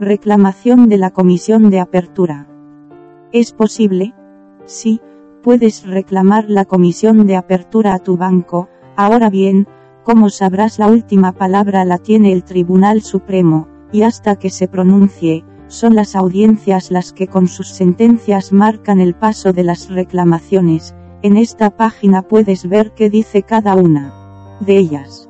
Reclamación de la Comisión de Apertura. ¿Es posible? Sí, puedes reclamar la comisión de apertura a tu banco, ahora bien, como sabrás la última palabra la tiene el Tribunal Supremo, y hasta que se pronuncie, son las audiencias las que con sus sentencias marcan el paso de las reclamaciones, en esta página puedes ver qué dice cada una de ellas.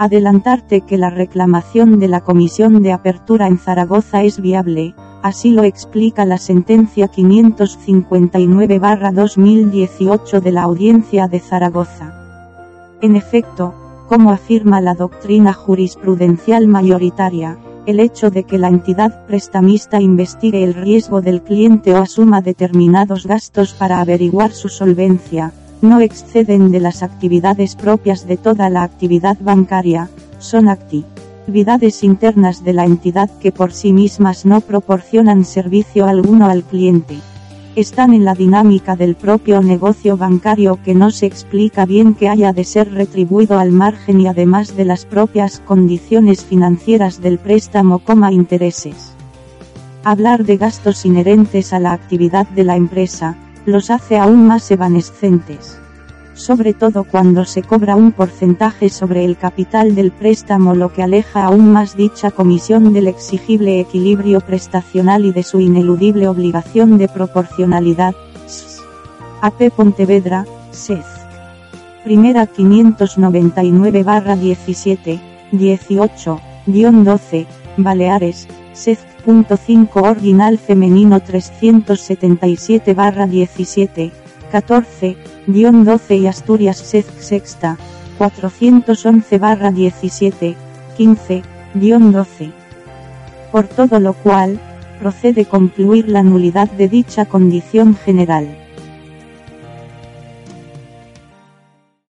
Adelantarte que la reclamación de la Comisión de Apertura en Zaragoza es viable, así lo explica la sentencia 559-2018 de la Audiencia de Zaragoza. En efecto, como afirma la doctrina jurisprudencial mayoritaria, el hecho de que la entidad prestamista investigue el riesgo del cliente o asuma determinados gastos para averiguar su solvencia, no exceden de las actividades propias de toda la actividad bancaria, son actividades internas de la entidad que por sí mismas no proporcionan servicio alguno al cliente. Están en la dinámica del propio negocio bancario que no se explica bien que haya de ser retribuido al margen y además de las propias condiciones financieras del préstamo, coma intereses. Hablar de gastos inherentes a la actividad de la empresa, los hace aún más evanescentes. Sobre todo cuando se cobra un porcentaje sobre el capital del préstamo lo que aleja aún más dicha comisión del exigible equilibrio prestacional y de su ineludible obligación de proporcionalidad. AP Pontevedra, SEZ. Primera 599-17, 18-12, Baleares, SEZ 5 Original femenino 377 barra 17, 14, 12 y Asturias sexta, 411 barra 17, 15, 12. Por todo lo cual, procede concluir la nulidad de dicha condición general.